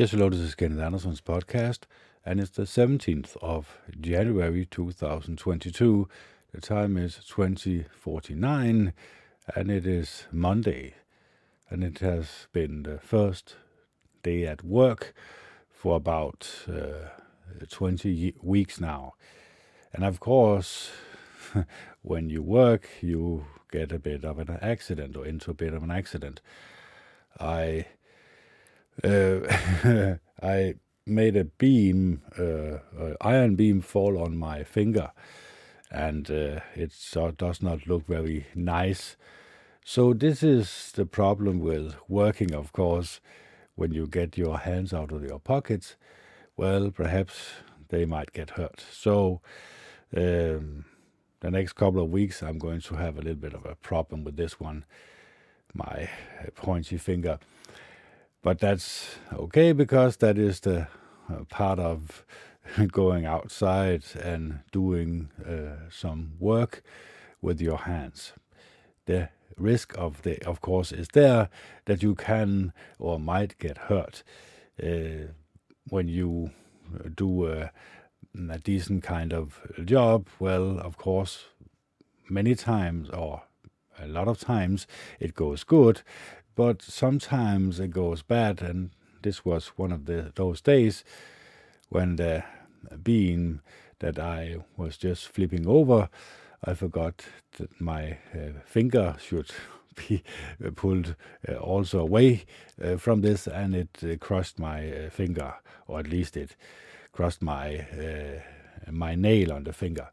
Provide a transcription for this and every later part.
Yes, hello, this is Kenneth Anderson's podcast, and it's the 17th of January 2022. The time is 2049, and it is Monday, and it has been the first day at work for about uh, 20 weeks now. And of course, when you work, you get a bit of an accident or into a bit of an accident. I uh, I made a beam, uh, iron beam, fall on my finger, and uh, it so does not look very nice. So this is the problem with working, of course. When you get your hands out of your pockets, well, perhaps they might get hurt. So um, the next couple of weeks, I'm going to have a little bit of a problem with this one, my pointy finger. But that's okay because that is the uh, part of going outside and doing uh, some work with your hands. The risk of the, of course, is there that you can or might get hurt uh, when you do a, a decent kind of job. Well, of course, many times or a lot of times it goes good, but sometimes it goes bad, and this was one of the those days when the beam that I was just flipping over, I forgot that my uh, finger should be pulled uh, also away uh, from this, and it uh, crushed my uh, finger, or at least it crushed my uh, my nail on the finger.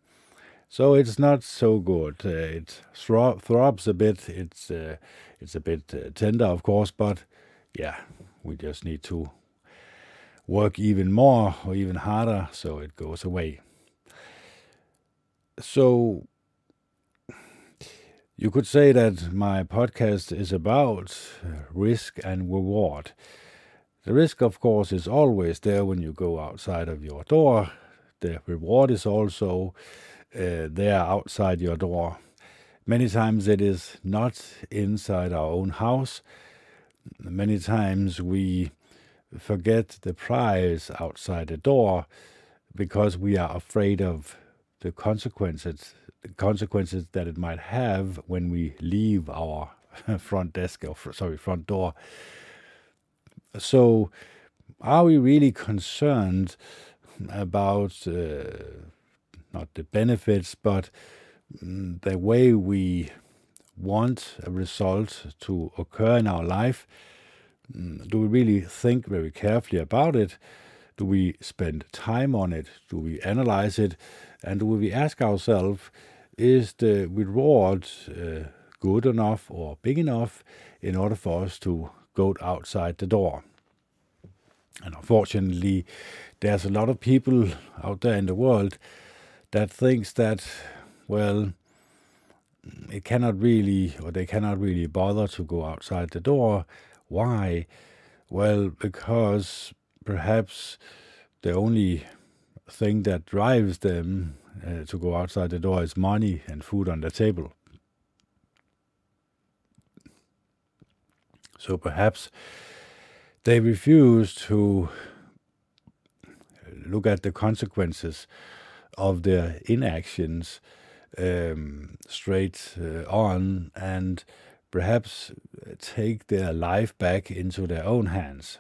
So it's not so good. Uh, it thro- throbs a bit. It's uh, it's a bit uh, tender, of course, but yeah, we just need to work even more or even harder so it goes away. So you could say that my podcast is about risk and reward. The risk, of course, is always there when you go outside of your door. The reward is also uh, there outside your door. Many times it is not inside our own house. Many times we forget the prize outside the door because we are afraid of the consequences the consequences that it might have when we leave our front desk or sorry front door so are we really concerned about uh, not the benefits, but mm, the way we want a result to occur in our life. Mm, do we really think very carefully about it? Do we spend time on it? Do we analyze it? And do we ask ourselves, is the reward uh, good enough or big enough in order for us to go outside the door? And unfortunately, there's a lot of people out there in the world that thinks that, well, it cannot really, or they cannot really bother to go outside the door. Why? Well, because perhaps the only thing that drives them uh, to go outside the door is money and food on the table. So perhaps they refuse to look at the consequences of their inactions um, straight uh, on and perhaps take their life back into their own hands.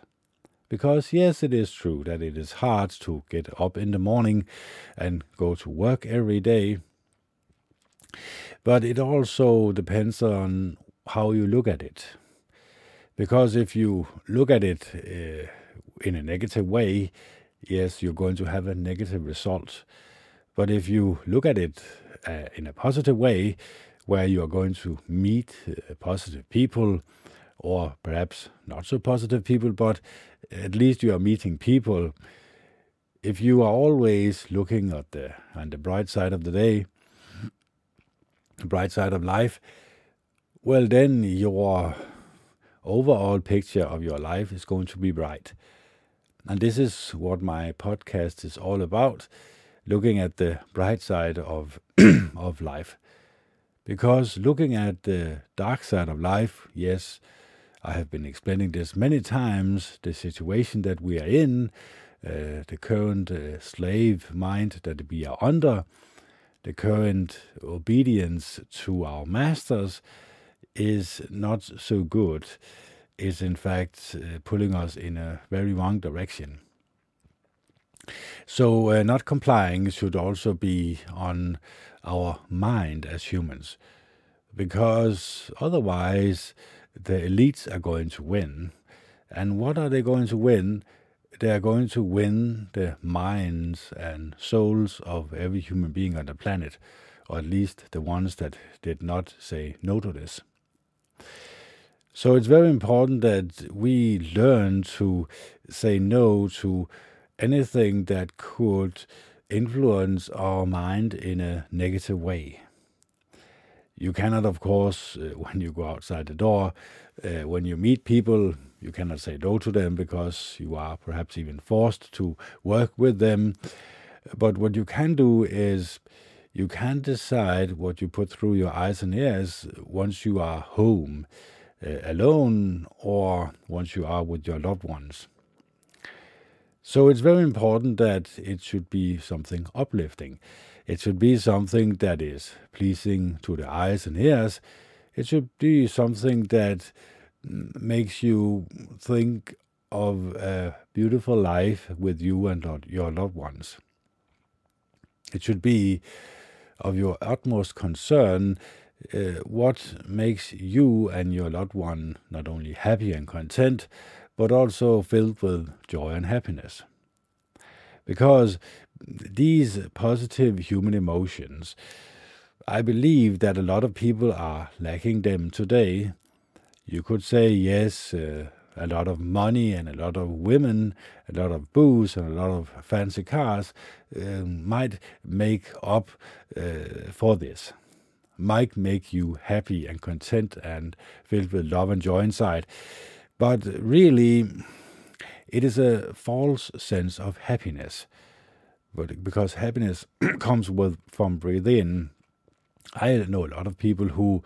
Because, yes, it is true that it is hard to get up in the morning and go to work every day, but it also depends on how you look at it. Because if you look at it uh, in a negative way, yes, you're going to have a negative result. But if you look at it uh, in a positive way, where you are going to meet uh, positive people, or perhaps not so positive people, but at least you are meeting people. If you are always looking at the on the bright side of the day, the bright side of life, well, then your overall picture of your life is going to be bright. And this is what my podcast is all about looking at the bright side of of life. Because looking at the dark side of life, yes, I have been explaining this many times the situation that we are in, uh, the current uh, slave mind that we are under, the current obedience to our masters is not so good, is in fact uh, pulling us in a very wrong direction. So, uh, not complying should also be on our mind as humans, because otherwise the elites are going to win. And what are they going to win? They are going to win the minds and souls of every human being on the planet, or at least the ones that did not say no to this. So it's very important that we learn to say no to anything that could influence our mind in a negative way. You cannot, of course, uh, when you go outside the door, uh, when you meet people, you cannot say no to them because you are perhaps even forced to work with them. But what you can do is you can decide what you put through your eyes and ears once you are home uh, alone or once you are with your loved ones. So it's very important that it should be something uplifting. It should be something that is pleasing to the eyes and ears. It should be something that makes you think of a beautiful life with you and your loved ones. It should be of your utmost concern uh, what makes you and your loved one not only happy and content, but also filled with joy and happiness. Because these positive human emotions, I believe that a lot of people are lacking them today. You could say, yes, uh, a lot of money and a lot of women, a lot of booze and a lot of fancy cars uh, might make up uh, for this might make you happy and content and filled with love and joy inside. But really, it is a false sense of happiness. But because happiness comes with from within, I know a lot of people who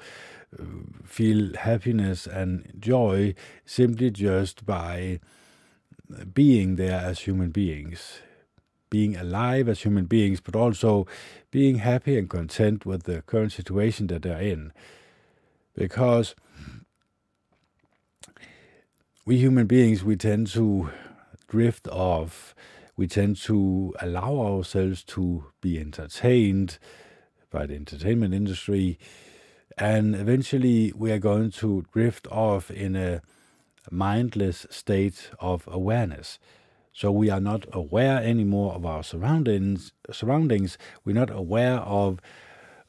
uh, feel happiness and joy simply just by being there as human beings being alive as human beings, but also being happy and content with the current situation that they're in. Because we human beings, we tend to drift off. We tend to allow ourselves to be entertained by the entertainment industry. And eventually, we are going to drift off in a mindless state of awareness. So we are not aware anymore of our surroundings. Surroundings. We're not aware of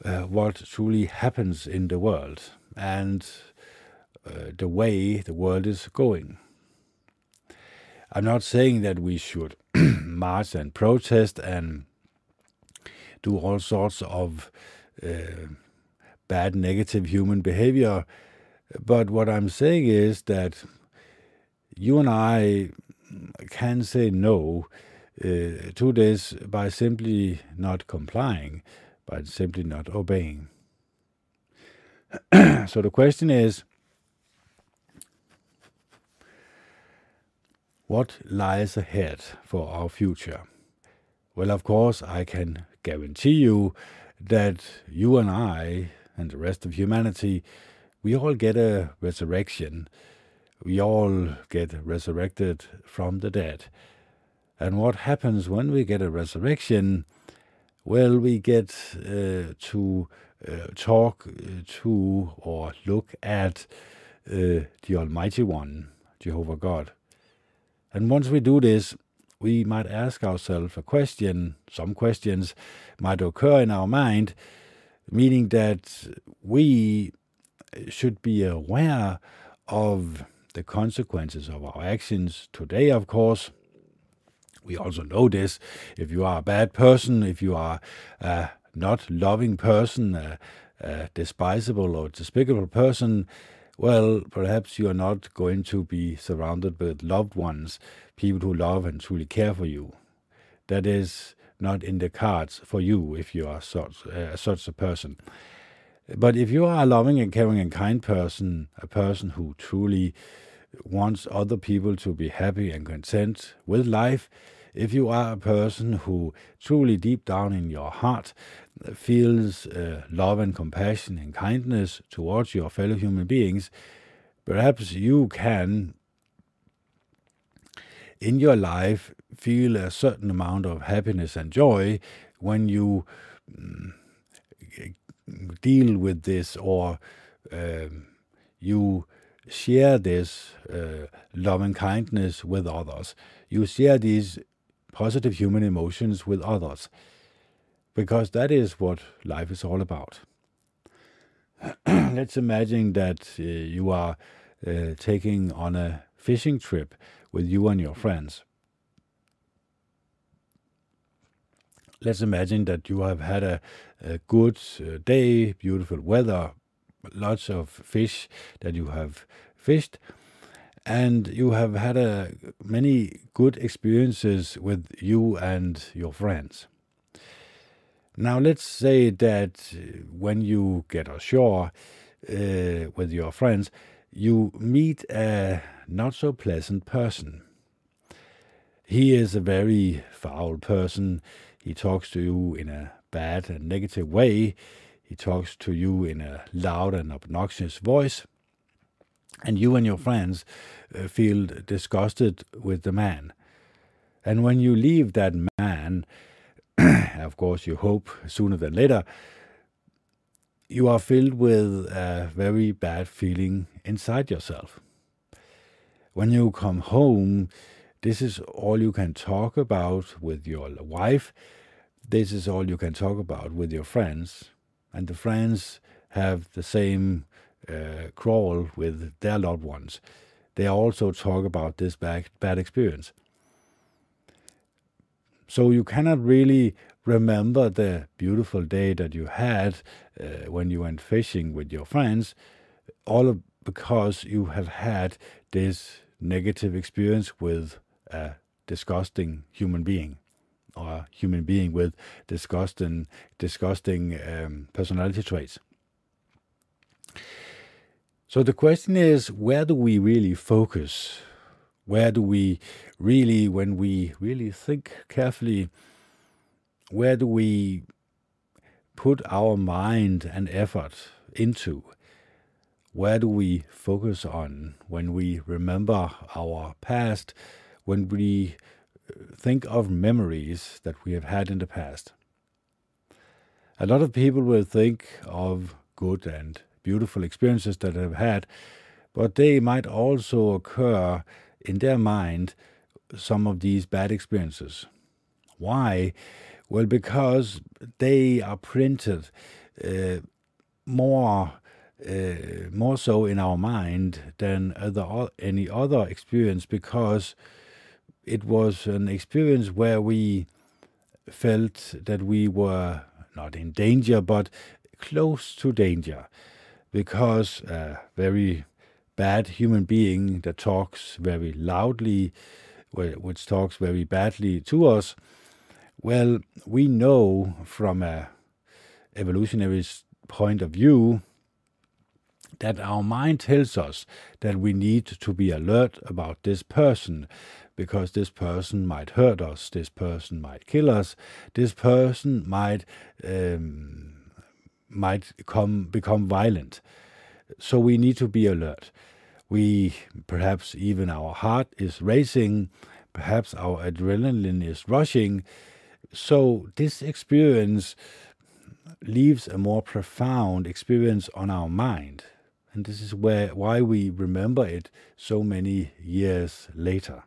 uh, what truly happens in the world and uh, the way the world is going. I'm not saying that we should march and protest and do all sorts of uh, bad, negative human behavior. But what I'm saying is that you and I can say no uh, to this by simply not complying, by simply not obeying. so the question is what lies ahead for our future? Well, of course, I can guarantee you that you and I and the rest of humanity, we all get a resurrection we all get resurrected from the dead. And what happens when we get a resurrection? Well, we get uh, to uh, talk to or look at uh, the Almighty One, Jehovah God. And once we do this, we might ask ourselves a question. Some questions might occur in our mind, meaning that we should be aware of the consequences of our actions today, of course. We also know this. If you are a bad person, if you are a not loving person, a, a despisable or despicable person, well, perhaps you are not going to be surrounded with loved ones, people who love and truly care for you. That is not in the cards for you if you are such, uh, such a person. But if you are a loving and caring and kind person, a person who truly wants other people to be happy and content with life, if you are a person who truly deep down in your heart feels uh, love and compassion and kindness towards your fellow human beings, perhaps you can in your life feel a certain amount of happiness and joy when you um, deal with this or um, you share this uh, love and kindness with others. You share these positive human emotions with others because that is what life is all about. Let's imagine that uh, you are uh, taking on a fishing trip with you and your friends. Let's imagine that you have had a, a good uh, day, beautiful weather, lots of fish that you have fished, and you have had a, many good experiences with you and your friends. Now, let's say that when you get ashore uh, with your friends, you meet a not so pleasant person. He is a very foul person. He talks to you in a bad and negative way. He talks to you in a loud and obnoxious voice. And you and your friends uh, feel disgusted with the man. And when you leave that man, of course, you hope sooner than later, you are filled with a very bad feeling inside yourself. When you come home, this is all you can talk about with your wife. This is all you can talk about with your friends. And the friends have the same uh, crawl with their loved ones. They also talk about this bad, bad experience. So you cannot really remember the beautiful day that you had uh, when you went fishing with your friends, all because you have had this negative experience with a disgusting human being or human being with disgusting disgusting um, personality traits. So the question is where do we really focus? Where do we really, when we really think carefully, where do we put our mind and effort into? Where do we focus on when we remember our past, when we uh, think of memories that we have had in the past? A lot of people will think of good and beautiful experiences that they've had, but they might also occur in their mind some of these bad experiences. Why? Well, because they are printed uh, more uh, more so in our mind than other, any other experience because it was an experience where we felt that we were not in danger but close to danger because a very bad human being that talks very loudly which talks very badly to us well, we know from a evolutionary point of view that our mind tells us that we need to be alert about this person because this person might hurt us, this person might kill us, this person might um, might come become violent. So we need to be alert. We perhaps even our heart is racing, perhaps our adrenaline is rushing, so this experience leaves a more profound experience on our mind. And this is where why we remember it so many years later.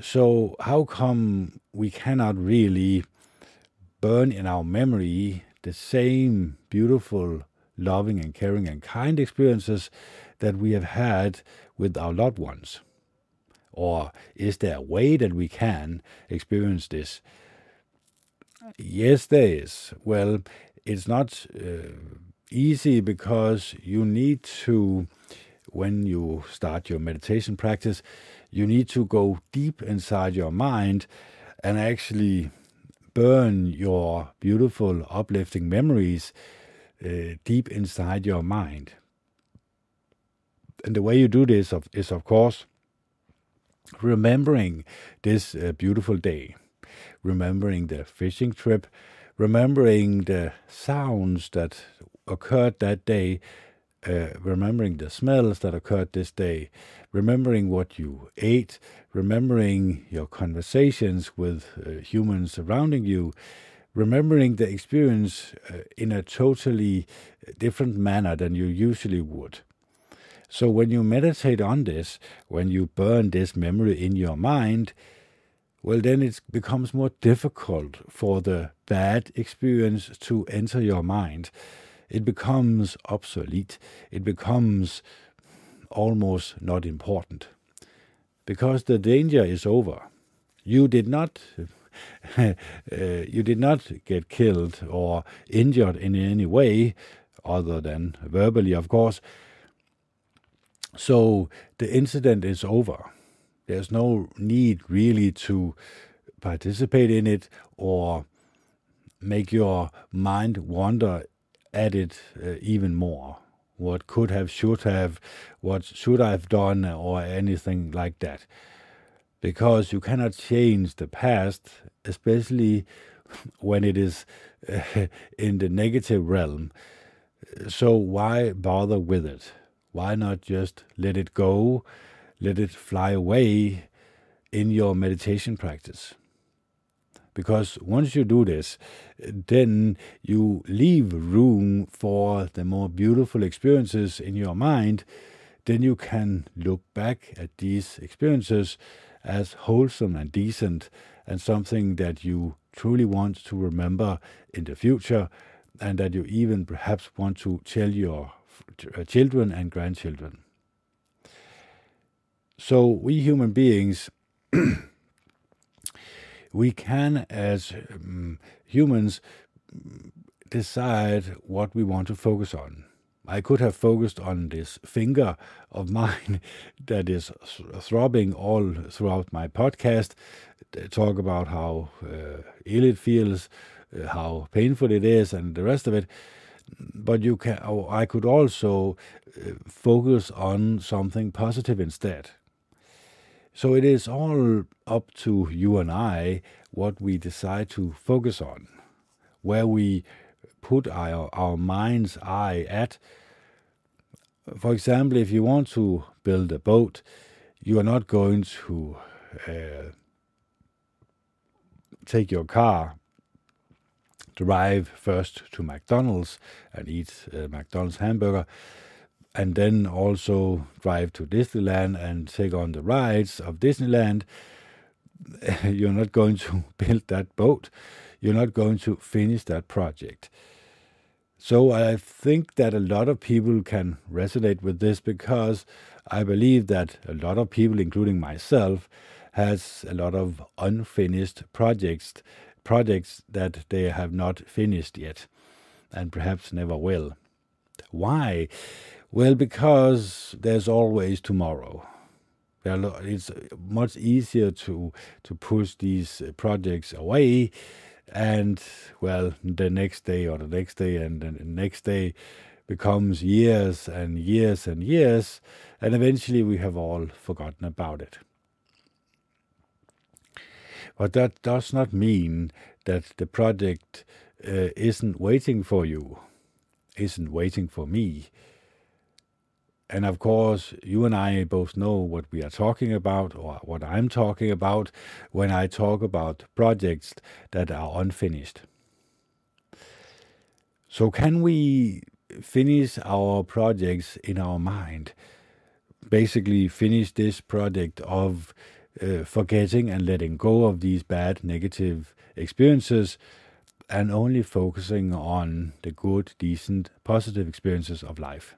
So how come we cannot really burn in our memory the same beautiful, loving and caring and kind experiences that we have had with our loved ones? Or is there a way that we can experience this? Yes, there is. Well, it's not uh, easy because you need to, when you start your meditation practice, you need to go deep inside your mind and actually burn your beautiful, uplifting memories uh, deep inside your mind. And the way you do this of, is, of course, remembering this uh, beautiful day, remembering the fishing trip, remembering the sounds that occurred that day, uh, remembering the smells that occurred this day, remembering what you ate, remembering your conversations with uh, humans surrounding you, remembering the experience uh, in a totally different manner than you usually would. So when you meditate on this, when you burn this memory in your mind, well, then it becomes more difficult for the bad experience to enter your mind. It becomes obsolete. It becomes almost not important. Because the danger is over. You did not. uh, you did not get killed or injured in any way, other than verbally, of course. So the incident is over. There's no need really to participate in it or make your mind wander it uh, even more. What could have, should have, what should I have done, or anything like that. Because you cannot change the past, especially when it is uh, in the negative realm. So why bother with it? Why not just let it go let it fly away in your meditation practice. Because once you do this, then you leave room for the more beautiful experiences in your mind. Then you can look back at these experiences as wholesome and decent and something that you truly want to remember in the future and that you even perhaps want to tell your uh, children and grandchildren. So, we human beings, we can, as um, humans, decide what we want to focus on. I could have focused on this finger of mine that is throbbing all throughout my podcast, talk about how uh, ill it feels, uh, how painful it is, and the rest of it. But you can, oh, I could also uh, focus on something positive instead. So it is all up to you and I what we decide to focus on, where we put our, our mind's eye at. For example, if you want to build a boat, you are not going to uh, take your car, drive first to McDonald's and eat a McDonald's hamburger and then also drive to Disneyland and take on the rides of Disneyland, you're not going to build that boat. You're not going to finish that project. So I think that a lot of people can resonate with this because I believe that a lot of people, including myself, has a lot of unfinished projects, projects that they have not finished yet, and perhaps never will. Why? Well, because there's always tomorrow. It's much easier to to push these uh, projects away, and well, the next day or the next day and the next day becomes years and years and years, and eventually we have all forgotten about it. But that does not mean that the project uh, isn't waiting for you, isn't waiting for me and of course, you and I both know what we are talking about or what I'm talking about when I talk about projects that are unfinished. So, can we finish our projects in our mind? Basically, finish this project of uh, forgetting and letting go of these bad negative experiences and only focusing on the good, decent, positive experiences of life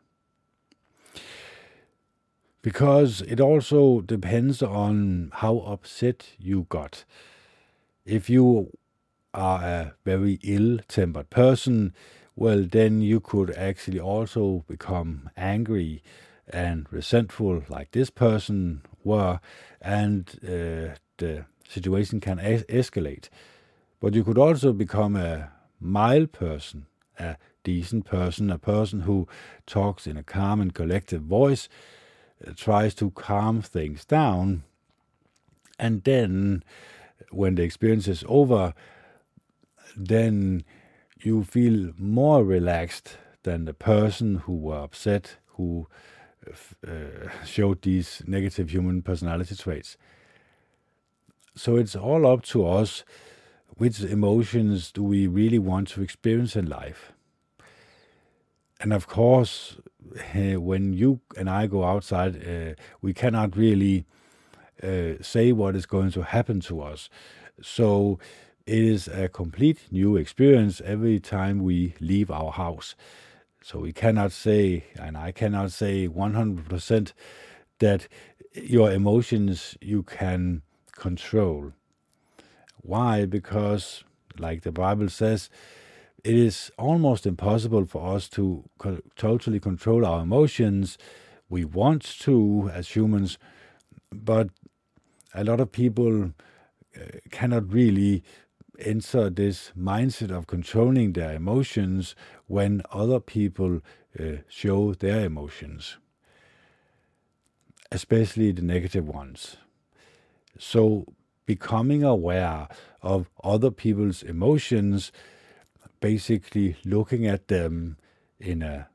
because it also depends on how upset you got. If you are a very ill tempered person, well, then you could actually also become angry and resentful, like this person were, and uh, the situation can es- escalate. But you could also become a mild person, a decent person, a person who talks in a calm and collective voice, tries to calm things down, and then when the experience is over, then you feel more relaxed than the person who were upset, who uh, showed these negative human personality traits. So it's all up to us which emotions do we really want to experience in life. And of course, uh, when you and I go outside, uh, we cannot really uh, say what is going to happen to us. So it is a complete new experience every time we leave our house. So we cannot say, and I cannot say 100% that your emotions you can control. Why? Because, like the Bible says, it is almost impossible for us to co- totally control our emotions. We want to as humans, but a lot of people uh, cannot really enter this mindset of controlling their emotions when other people uh, show their emotions, especially the negative ones. So, becoming aware of other people's emotions, basically looking at them in a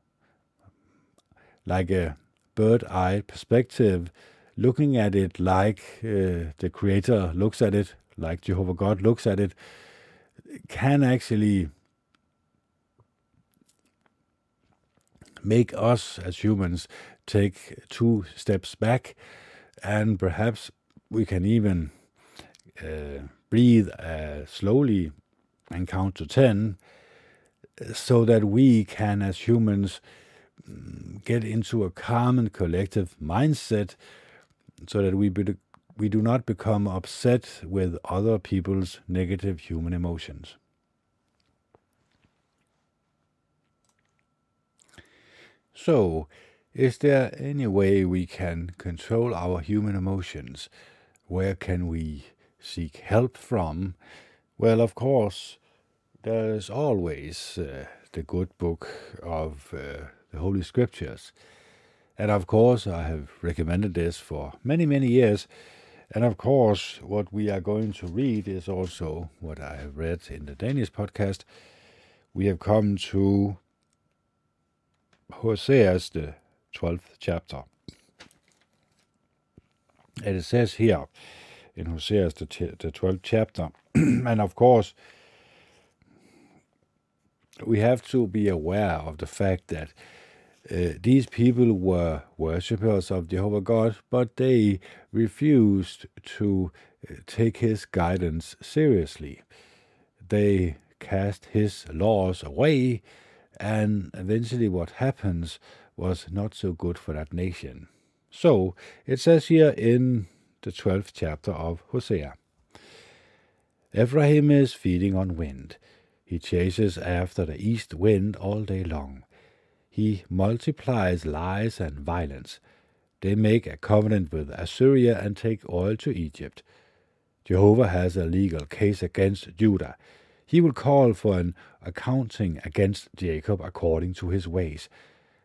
like a bird eye perspective, looking at it like uh, the Creator looks at it, like Jehovah God looks at it, can actually make us as humans take two steps back and perhaps we can even uh, breathe uh, slowly and count to 10 so that we can as humans mm, get into a calm and collective mindset so that we be, we do not become upset with other people's negative human emotions. So, is there any way we can control our human emotions? Where can we seek help from? Well, of course, there's always uh, the good book of uh, the Holy Scriptures. And of course, I have recommended this for many, many years. And of course, what we are going to read is also what I have read in the Danish podcast. We have come to Hosea's the 12th chapter. And it says here in Hosea's the, t- the 12th chapter, and of course, we have to be aware of the fact that uh, these people were worshippers of Jehovah God, but they refused to uh, take his guidance seriously. They cast his laws away, and eventually, what happens was not so good for that nation. So, it says here in the 12th chapter of Hosea Ephraim is feeding on wind. He chases after the east wind all day long. He multiplies lies and violence. They make a covenant with Assyria and take oil to Egypt. Jehovah has a legal case against Judah. He will call for an accounting against Jacob according to his ways,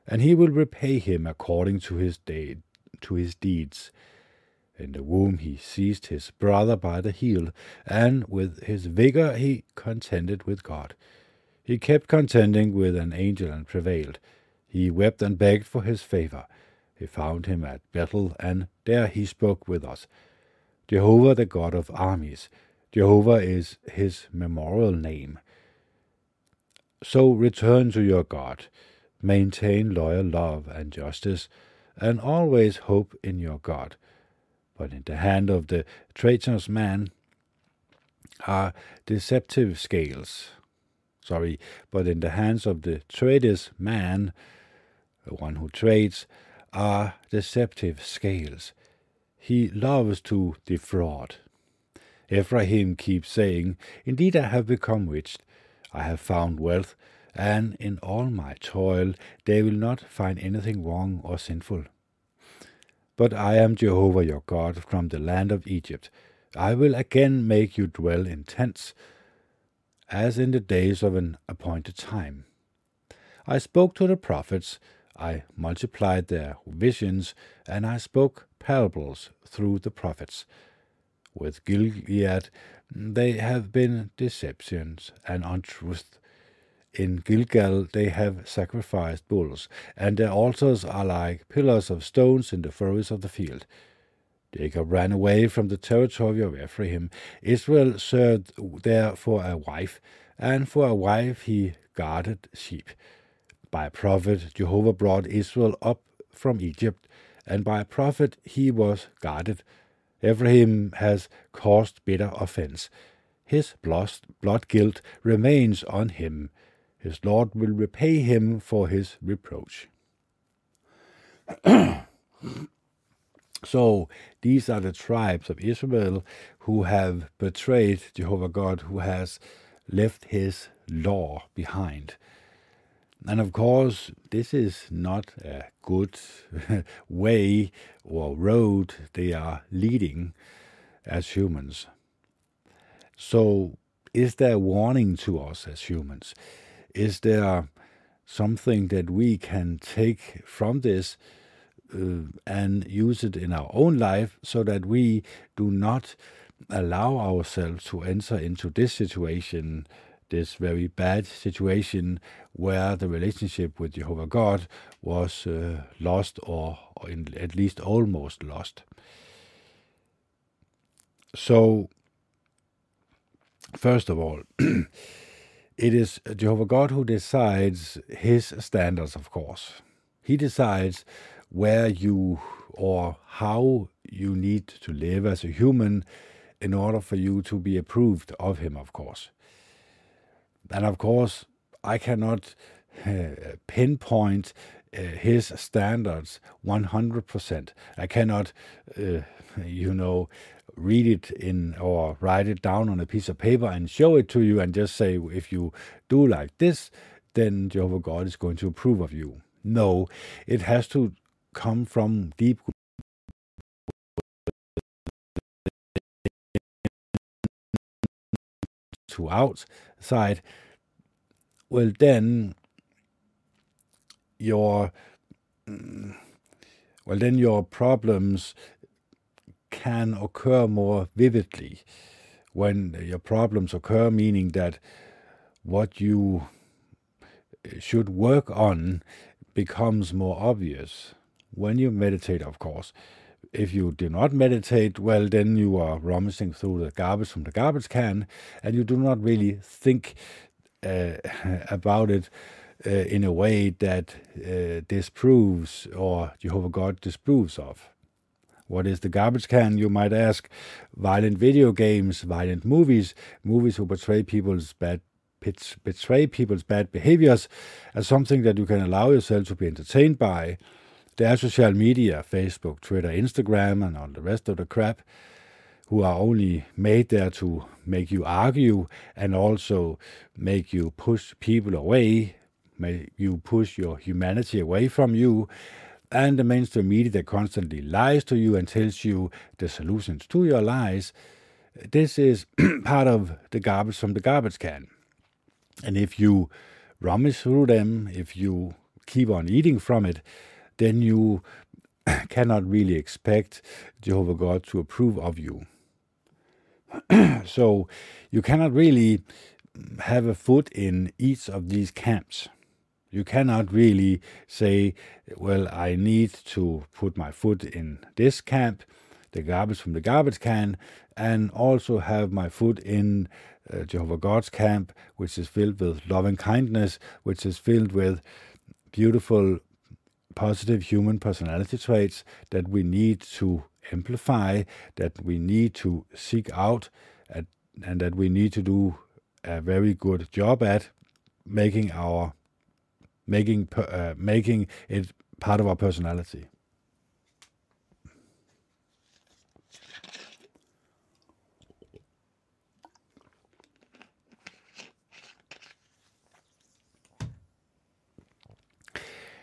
and he will repay him according to his de- to his deeds. In the womb he seized his brother by the heel, and with his vigor he contended with God. He kept contending with an angel and prevailed. He wept and begged for his favor. He found him at Bethel, and there he spoke with us. Jehovah, the God of armies. Jehovah is his memorial name. So return to your God. Maintain loyal love and justice, and always hope in your God. But in the hand of the traitorous man are deceptive scales. Sorry, but in the hands of the traitorous man the one who trades, are deceptive scales. He loves to defraud. Ephraim keeps saying, Indeed, I have become rich, I have found wealth, and in all my toil they will not find anything wrong or sinful. But I am Jehovah your God from the land of Egypt. I will again make you dwell in tents. as in the days of an appointed time. I spoke to the prophets, I multiplied their visions, and I spoke parables through the prophets. With Gilead they have been deceptions and untruth. In Gilgal they have sacrificed bulls, and their altars are like pillars of stones in the furrows of the field. Jacob ran away from the territory of Ephraim. Israel served there for a wife, and for a wife he guarded sheep. By a prophet Jehovah brought Israel up from Egypt, and by a prophet he was guarded. Ephraim has caused bitter offense. His blood guilt remains on him. His Lord will repay him for his reproach. so these are the tribes of Israel who have betrayed Jehovah God, who has left his law behind. And of course, this is not a good way or road they are leading as humans. So, is there a warning to us as humans? Is there something that we can take from this uh, and use it in our own life so that we do not allow ourselves to enter into this situation this very bad situation where the relationship with Jehovah God was uh, lost or, or in, at least almost lost. So, first of all, it is Jehovah God who decides his standards, of course. He decides where you or how you need to live as a human in order for you to be approved of him, of course. And of course, I cannot uh, pinpoint uh, his standards 100%. I cannot, uh, you know, read it in or write it down on a piece of paper and show it to you and just say, if you do like this, then Jehovah God is going to approve of you. No, it has to come from deep to outside, well, then your mm, well, then your problems can occur more vividly. When your problems occur, meaning that what you should work on becomes more obvious when you meditate, of course if you do not meditate, well, then you are rummaging through the garbage from the garbage can, and you do not really think uh, about it uh, in a way that uh, disproves or Jehovah God disproves of. What is the garbage can, you might ask? Violent video games, violent movies, movies who portray people's bad betray people's bad behaviors as something that you can allow yourself to be entertained by there are social media, Facebook, Twitter, Instagram, and all the rest of the crap, who are only made there to make you argue and also make you push people away, make you push your humanity away from you. And the mainstream media that constantly lies to you and tells you the solutions to your lies. This is part of the garbage from the garbage can. And if you rummage through them, if you keep on eating from it, then you cannot really expect Jehovah God to approve of you. so you cannot really have a foot in each of these camps. You cannot really say, well, I need to put my foot in this camp, the garbage from the garbage can, and also have my foot in uh, Jehovah God's camp, which is filled with loving kindness, which is filled with beautiful positive human personality traits that we need to amplify, that we need to seek out, at, and that we need to do a very good job at making our making uh, making it part of our personality.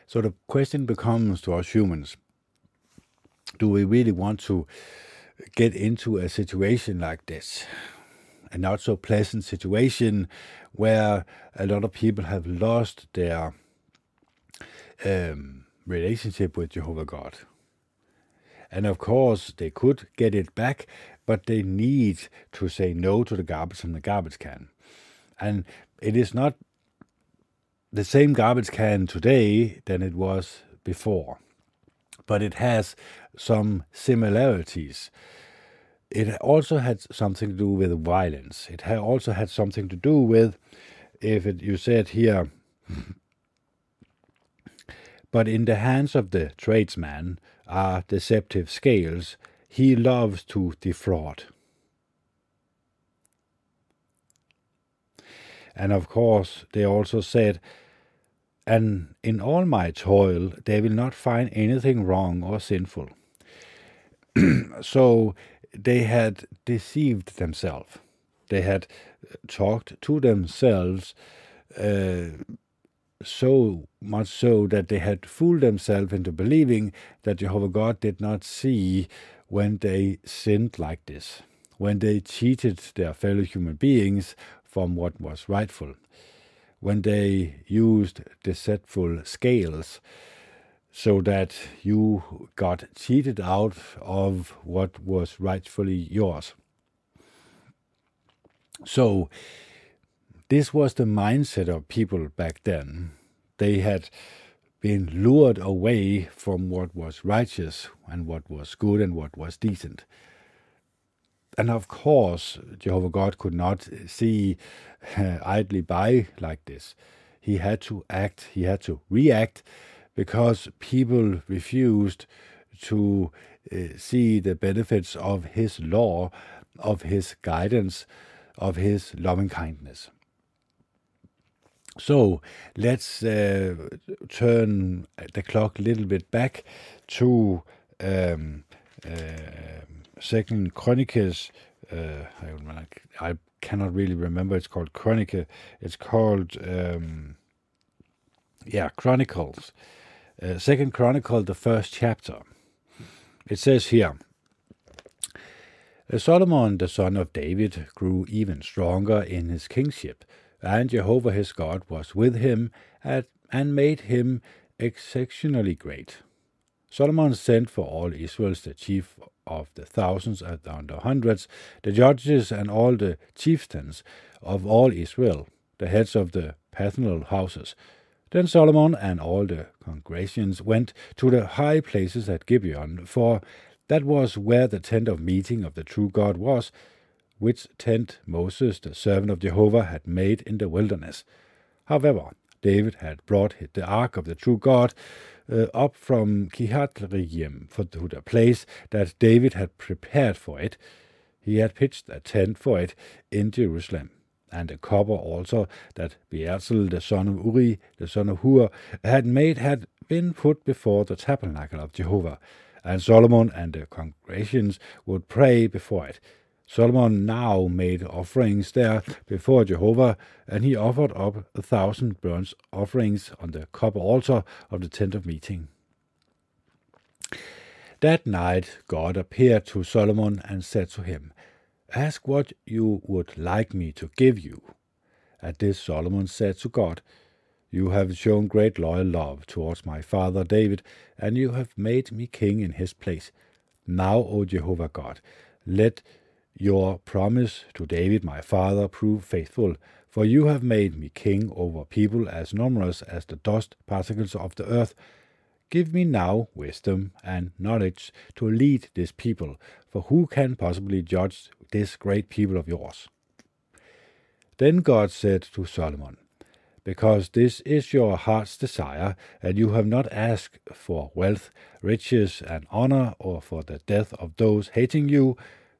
So the question becomes to us humans do we really want to get into a situation like this? a not so pleasant situation where a lot of people have lost their um, relationship with Jehovah God. And of course, they could get it back, but they need to say no to the garbage from the garbage can. And it is not the same garbage can today than it was before, but it has some similarities. It also had something to do with violence. It also had something to do with, if it, you said here, but in the hands of the tradesman are deceptive scales. He loves to defraud. And of course, they also said, And in all my toil, they will not find anything wrong or sinful. so they had deceived themselves. They had talked to themselves uh, so much so that they had fooled themselves into believing that Jehovah God did not see when they sinned like this, when they cheated their fellow human beings from what was rightful, when they used deceitful scales so that you got cheated out of what was rightfully yours. So, this was the mindset of people back then. They had been lured away from what was righteous and what was good and what was decent. And of course, Jehovah God could not see uh, idly by like this. He had to act, he had to react because people refused to uh, see the benefits of his law, of his guidance, of his loving kindness. So let's uh, turn the clock a little bit back to um, uh, Second Chronicles. Uh, I, I, cannot really remember. It's called Chronicle. It's called um, yeah Chronicles. Uh, Second Chronicle, the first chapter. It says here. Solomon, the son of David, grew even stronger in his kingship and Jehovah his God was with him and made him exceptionally great. Solomon sent for all Israel's the chief of the thousands and the hundreds, the judges and all the chieftains of all Israel, the heads of the paternal houses. Then Solomon and all the congregations went to the high places at Gibeon, for that was where the tent of meeting of the true God was, which tent Moses, the servant of Jehovah, had made in the wilderness. However, David had brought the ark of the true God uh, up from Kiriath-jearim to the place that David had prepared for it. He had pitched a tent for it in Jerusalem. And the copper also that Bezalel the son of Uri, the son of Hur, had made had been put before the tabernacle of Jehovah. And Solomon and the congregations would pray before it. Solomon now made offerings there before Jehovah, and he offered up a thousand burnt offerings on the copper altar of the tent of meeting. That night God appeared to Solomon and said to him, Ask what you would like me to give you. At this Solomon said to God, You have shown great loyal love towards my father David, and you have made me king in his place. Now, O Jehovah God, let your promise to David my father prove faithful, for you have made me king over people as numerous as the dust particles of the earth. Give me now wisdom and knowledge to lead this people, for who can possibly judge this great people of yours? Then God said to Solomon, Because this is your heart's desire, and you have not asked for wealth, riches, and honor, or for the death of those hating you,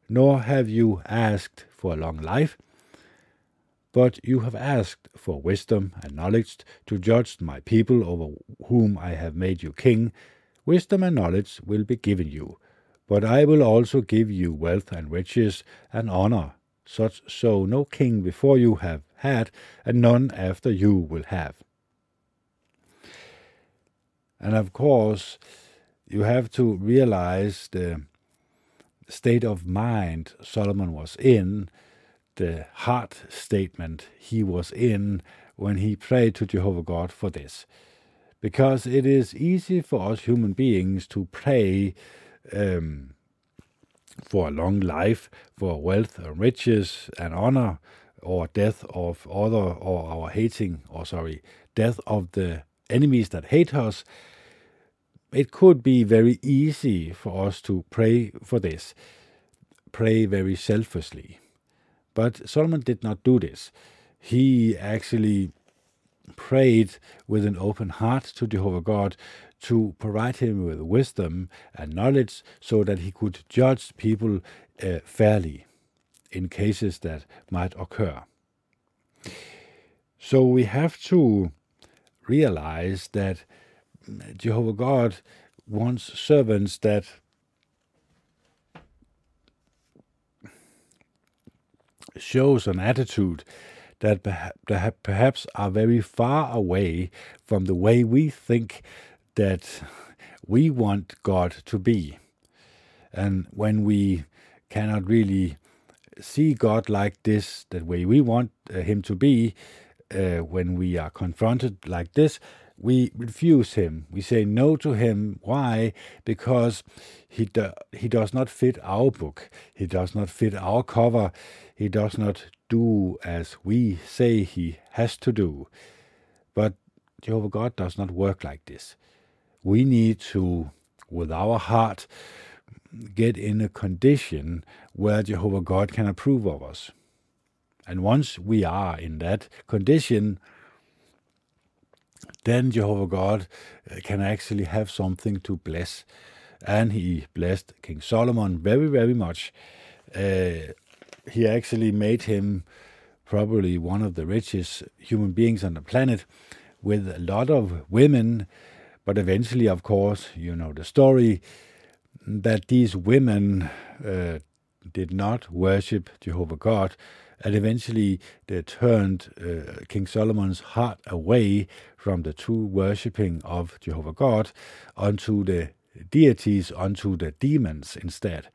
nor have you asked for a long life, but you have asked for wisdom and knowledge to judge my people over whom I have made you king. Wisdom and knowledge will be given you, but I will also give you wealth and riches and honor, such so no king before you have had, and none after you will have. And of course, you have to realize the state of mind Solomon was in the heart statement he was in when he prayed to Jehovah God for this. Because it is easy for us human beings to pray um, for a long life, for wealth and riches and honor, or death of other, or our hating, or sorry, death of the enemies that hate us. It could be very easy for us to pray for this, pray very selfishly. But Solomon did not do this. He actually prayed with an open heart to Jehovah God to provide him with wisdom and knowledge so that he could judge people uh, fairly in cases that might occur. So we have to realize that Jehovah God wants servants that shows an attitude that perhaps are very far away from the way we think that we want God to be. And when we cannot really see God like this, the way we want uh, Him to be, uh, when we are confronted like this, we refuse Him. We say no to Him. Why? Because He do, He does not fit our book. He does not fit our cover. He does not do as we say He has to do. But Jehovah God does not work like this. We need to, with our heart, get in a condition where Jehovah God can approve of us. And once we are in that condition, then Jehovah God uh, can actually have something to bless. And he blessed King Solomon very, very much. Uh, he actually made him probably one of the richest human beings on the planet with a lot of women. But eventually, of course, you know the story that these women uh, did not worship Jehovah God, and eventually they turned uh, King Solomon's heart away from the true worshipping of Jehovah God unto the deities, unto the demons instead.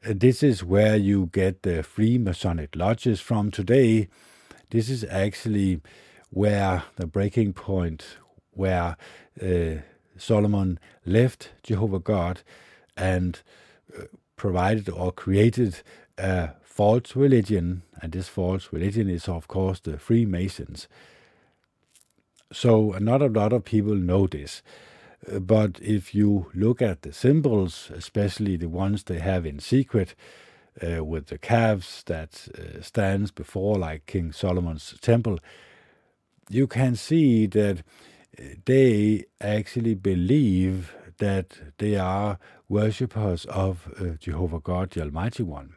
This is where you get the Freemasonic lodges from today. This is actually where the breaking point, where uh, Solomon left Jehovah God and uh, provided or created a false religion, and this false religion is, of course, the Freemasons. So, not a lot of people know this. Uh, but if you look at the symbols, especially the ones they have in secret, uh, with the calves that uh, stands before like King Solomon's temple, you can see that they actually believe that they are worshippers of uh, Jehovah God, the Almighty One.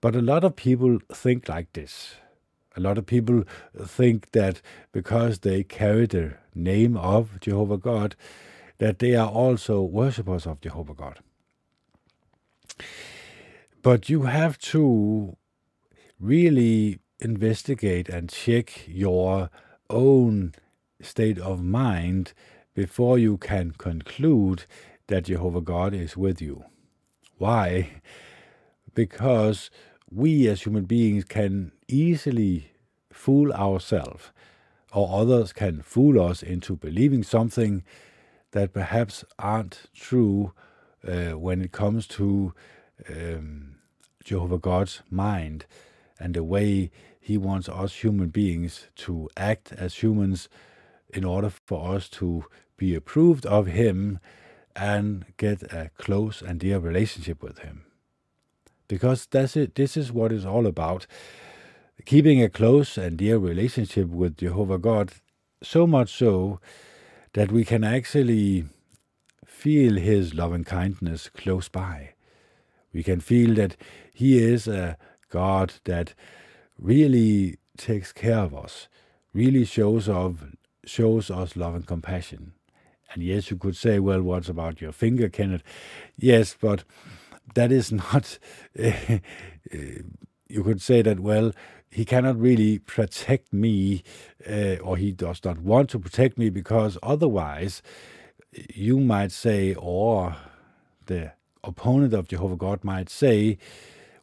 But a lot of people think like this. A lot of people think that because they carry the name of Jehovah God, that they are also worshippers of Jehovah God. But you have to really investigate and check your own state of mind before you can conclude that Jehovah God is with you. Why? Because we as human beings can easily fool ourselves, or others can fool us into believing something that perhaps aren't true uh, when it comes to um, Jehovah God's mind and the way He wants us human beings to act as humans in order for us to be approved of Him and get a close and dear relationship with Him. Because that's it, this is what it's all about. Keeping a close and dear relationship with Jehovah God, so much so that we can actually feel His loving kindness close by. We can feel that He is a God that really takes care of us, really shows of shows us love and compassion. And yes, you could say, well, what's about your finger, Kenneth? Yes, but that is not. Uh, you could say that, well, he cannot really protect me, uh, or he does not want to protect me because otherwise, you might say, or the opponent of Jehovah God might say,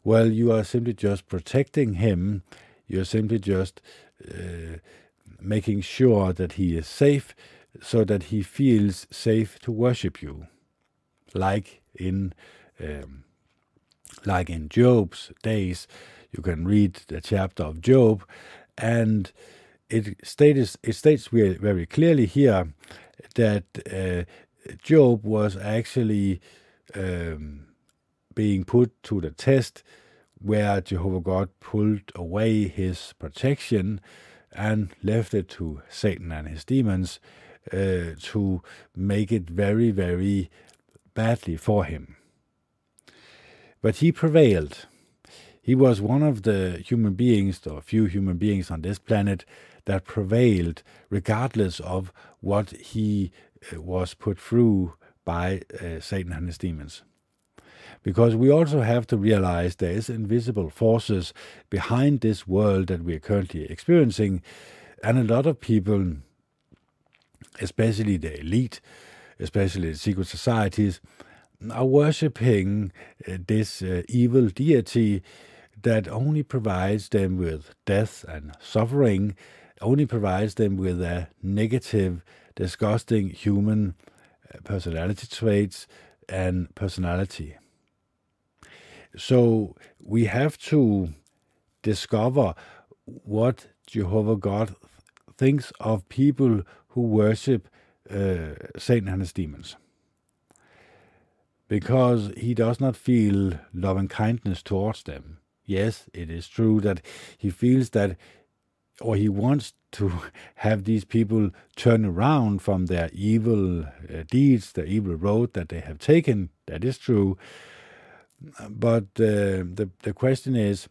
well, you are simply just protecting him. You're simply just uh, making sure that he is safe so that he feels safe to worship you. Like in um, like in Job's days, you can read the chapter of Job, and it states it states very clearly here that uh, Job was actually um, being put to the test where Jehovah God pulled away his protection and left it to Satan and his demons uh, to make it very, very badly for him. But he prevailed. He was one of the human beings, or few human beings on this planet, that prevailed regardless of what he uh, was put through by uh, Satan and his demons. Because we also have to realize there is invisible forces behind this world that we are currently experiencing, and a lot of people, especially the elite, especially the secret societies, are worshipping uh, this uh, evil deity that only provides them with death and suffering, only provides them with a negative, disgusting human uh, personality traits and personality. So we have to discover what Jehovah God thinks of people who worship uh, Satan and his demons. Because he does not feel love and kindness towards them. Yes, it is true that he feels that, or he wants to have these people turn around from their evil uh, deeds, the evil road that they have taken. That is true. But uh, the the question is,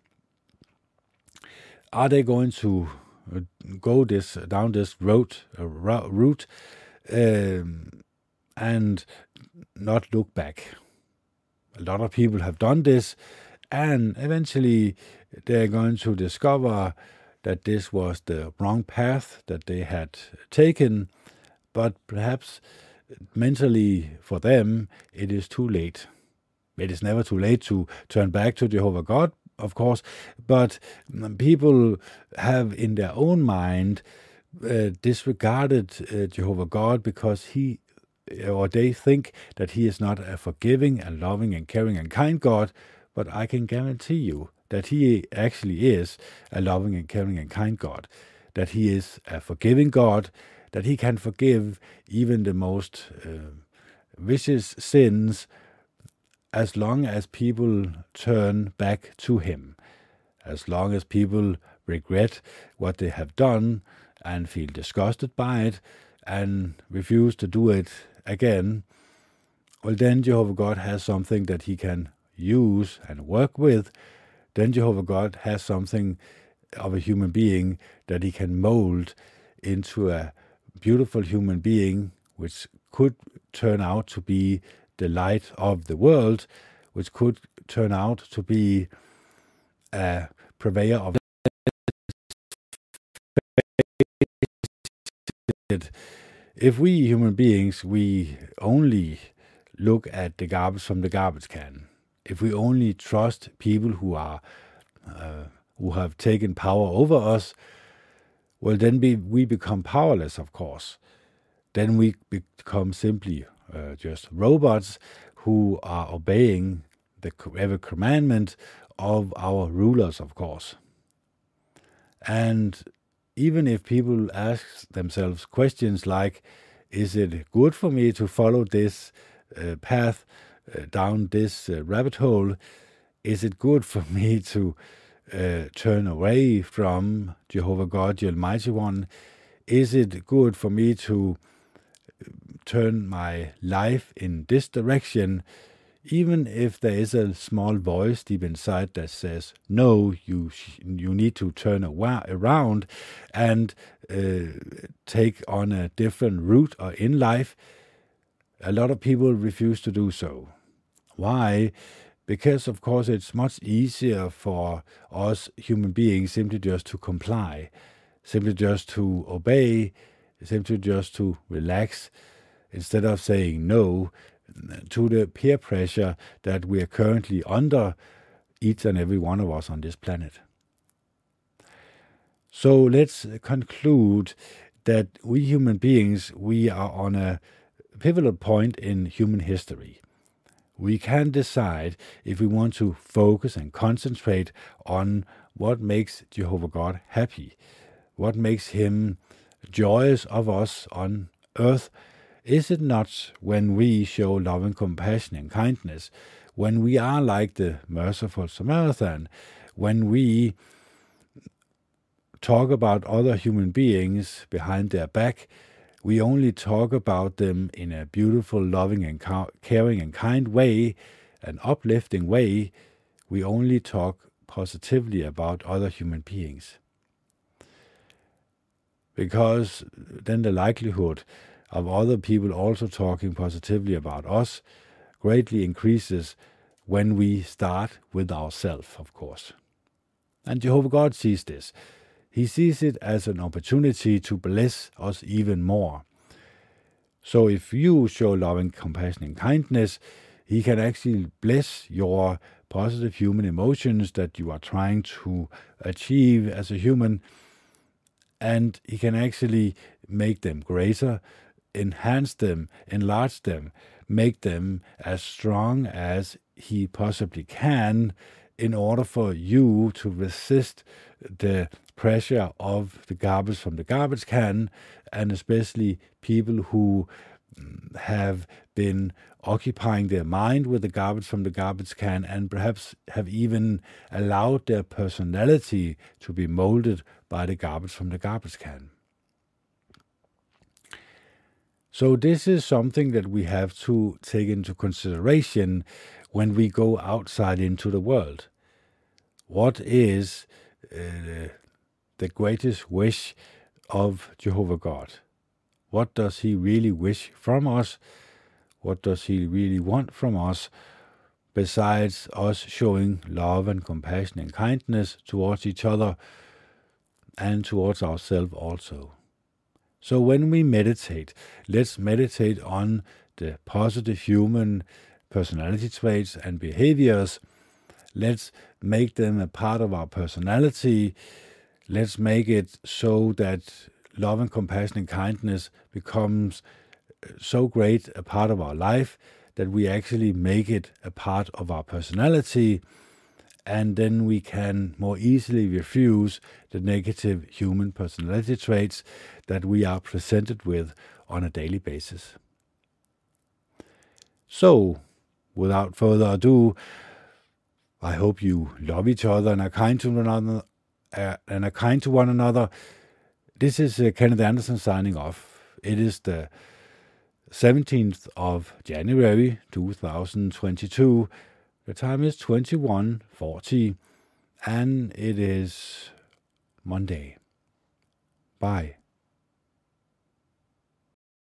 are they going to uh, go this down this road uh, route um, and not look back? A lot of people have done this, and eventually they're going to discover that this was the wrong path that they had taken, but perhaps mentally for them it is too late. It is never too late to turn back to Jehovah God, of course, but people have in their own mind uh, disregarded uh, Jehovah God because he or they think that he is not a forgiving and loving and caring and kind God, but I can guarantee you that he actually is a loving and caring and kind God, that he is a forgiving God, that he can forgive even the most uh, vicious sins as long as people turn back to Him, as long as people regret what they have done and feel disgusted by it and refuse to do it again, well, then Jehovah God has something that He can use and work with. Then Jehovah God has something of a human being that He can mold into a beautiful human being, which could turn out to be the light of the world, which could turn out to be a purveyor of if we human beings we only look at the garbage from the garbage can if we only trust people who are uh, who have taken power over us well then we, we become powerless of course then we become simply uh, just robots who are obeying the every commandment of our rulers, of course. And even if people ask themselves questions like, is it good for me to follow this uh, path down this uh, rabbit hole? Is it good for me to uh, turn away from Jehovah God, the Almighty One? Is it good for me to turn my life in this direction, even if there is a small voice deep inside that says, no, you, you need to turn around and uh, take on a different route or in life, a lot of people refuse to do so. Why? Because, of course, it's much easier for us human beings simply just to comply, simply just to obey, simply just to relax, instead of saying no to the peer pressure that we are currently under, each and every one of us on this planet. So let's conclude that we human beings, we are on a pivotal point in human history. We can decide if we want to focus and concentrate on what makes Jehovah God happy, what makes him joyous of us on earth. Is it not when we show love and compassion and kindness, when we are like the merciful Samaritan, when we talk about other human beings behind their back, we only talk about them in a beautiful, loving, and caring and kind way, an uplifting way. We only talk positively about other human beings. Because then the likelihood of other people also talking positively about us greatly increases when we start with ourselves, of course. And Jehovah God sees this. He sees it as an opportunity to bless us even more. So if you show loving compassion and kindness, he can actually bless your positive human emotions that you are trying to achieve as a human, and he can actually make them greater, enhance them, enlarge them, make them as strong as he possibly can in order for you to resist the pressure of the garbage from the garbage can, and especially people who mm, have been occupying their mind with the garbage from the garbage can and perhaps have even allowed their personality to be molded by the garbage from the garbage can. So, this is something that we have to take into consideration when we go outside into the world. What is uh, the greatest wish of Jehovah God. What does He really wish from us? What does He really want from us? Besides us showing love and compassion and kindness towards each other and towards ourselves also. So when we meditate, let's meditate on the positive human personality traits and behaviors. Let's make them a part of our personality let's make it so that love and compassion and kindness becomes uh, so great a part of our life that we actually make it a part of our personality and then we can more easily refuse the negative human personality traits that we are presented with on a daily basis. So, without further ado, I hope you love each other and are kind to one another, uh, and are kind to one another. This is uh, Kenneth Anderson signing off. It is the 17th of January 2022. The time is 21:40 and it is Monday. Bye.